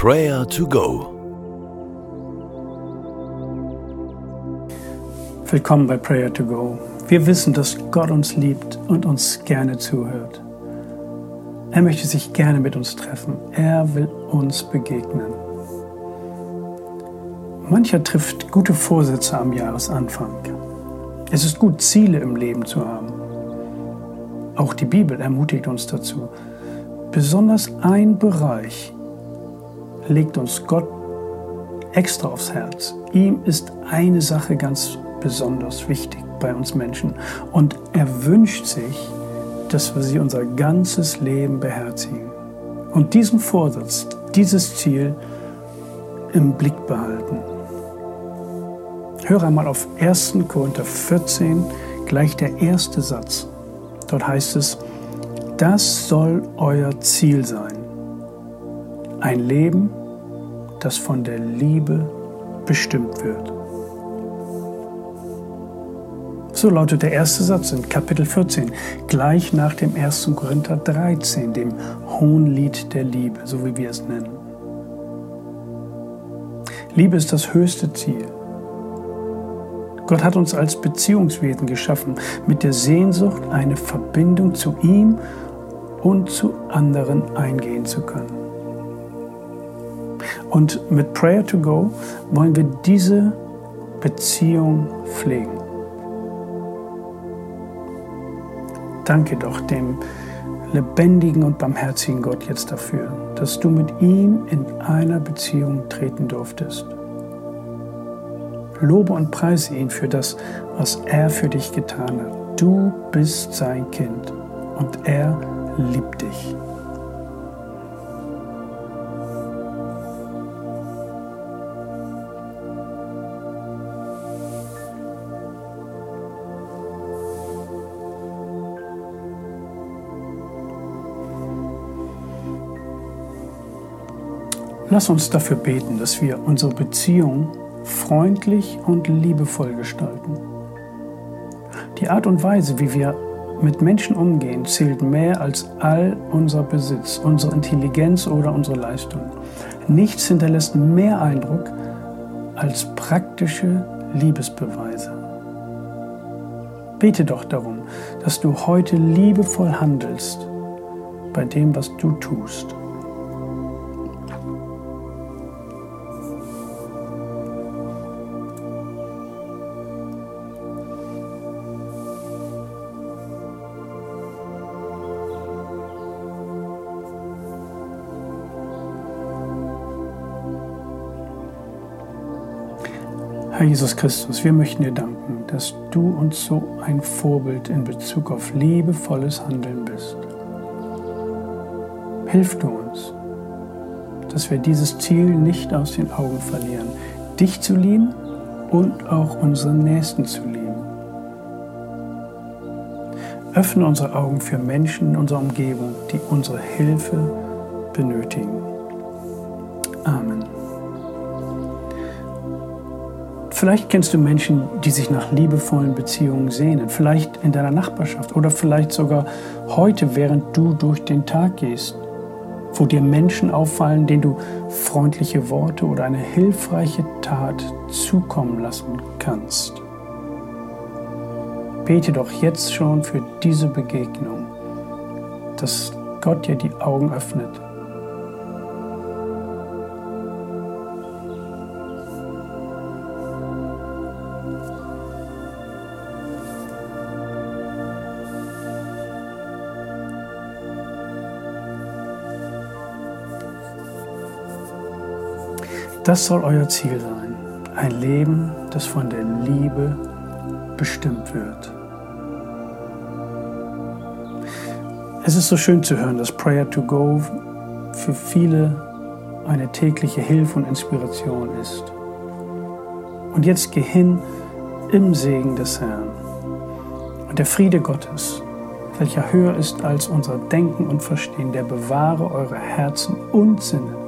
Prayer to Go. Willkommen bei Prayer to Go. Wir wissen, dass Gott uns liebt und uns gerne zuhört. Er möchte sich gerne mit uns treffen. Er will uns begegnen. Mancher trifft gute Vorsätze am Jahresanfang. Es ist gut, Ziele im Leben zu haben. Auch die Bibel ermutigt uns dazu. Besonders ein Bereich legt uns Gott extra aufs Herz. Ihm ist eine Sache ganz besonders wichtig bei uns Menschen und er wünscht sich, dass wir sie unser ganzes Leben beherzigen und diesen Vorsatz, dieses Ziel im Blick behalten. Höre einmal auf 1. Korinther 14, gleich der erste Satz. Dort heißt es, das soll euer Ziel sein. Ein Leben, das von der Liebe bestimmt wird. So lautet der erste Satz in Kapitel 14, gleich nach dem 1. Korinther 13, dem Hohnlied der Liebe, so wie wir es nennen. Liebe ist das höchste Ziel. Gott hat uns als Beziehungswesen geschaffen, mit der Sehnsucht, eine Verbindung zu ihm und zu anderen eingehen zu können. Und mit Prayer to Go wollen wir diese Beziehung pflegen. Danke doch dem lebendigen und barmherzigen Gott jetzt dafür, dass du mit ihm in einer Beziehung treten durftest. Lobe und preise ihn für das, was er für dich getan hat. Du bist sein Kind und er liebt dich. Lass uns dafür beten, dass wir unsere Beziehung freundlich und liebevoll gestalten. Die Art und Weise, wie wir mit Menschen umgehen, zählt mehr als all unser Besitz, unsere Intelligenz oder unsere Leistung. Nichts hinterlässt mehr Eindruck als praktische Liebesbeweise. Bete doch darum, dass du heute liebevoll handelst bei dem, was du tust. Herr Jesus Christus, wir möchten dir danken, dass du uns so ein Vorbild in Bezug auf liebevolles Handeln bist. Hilf du uns, dass wir dieses Ziel nicht aus den Augen verlieren, dich zu lieben und auch unseren Nächsten zu lieben. Öffne unsere Augen für Menschen in unserer Umgebung, die unsere Hilfe benötigen. Amen. Vielleicht kennst du Menschen, die sich nach liebevollen Beziehungen sehnen, vielleicht in deiner Nachbarschaft oder vielleicht sogar heute, während du durch den Tag gehst, wo dir Menschen auffallen, denen du freundliche Worte oder eine hilfreiche Tat zukommen lassen kannst. Bete doch jetzt schon für diese Begegnung, dass Gott dir die Augen öffnet Das soll euer Ziel sein. Ein Leben, das von der Liebe bestimmt wird. Es ist so schön zu hören, dass Prayer to Go für viele eine tägliche Hilfe und Inspiration ist. Und jetzt geh hin im Segen des Herrn. Und der Friede Gottes, welcher höher ist als unser Denken und Verstehen, der bewahre eure Herzen und Sinne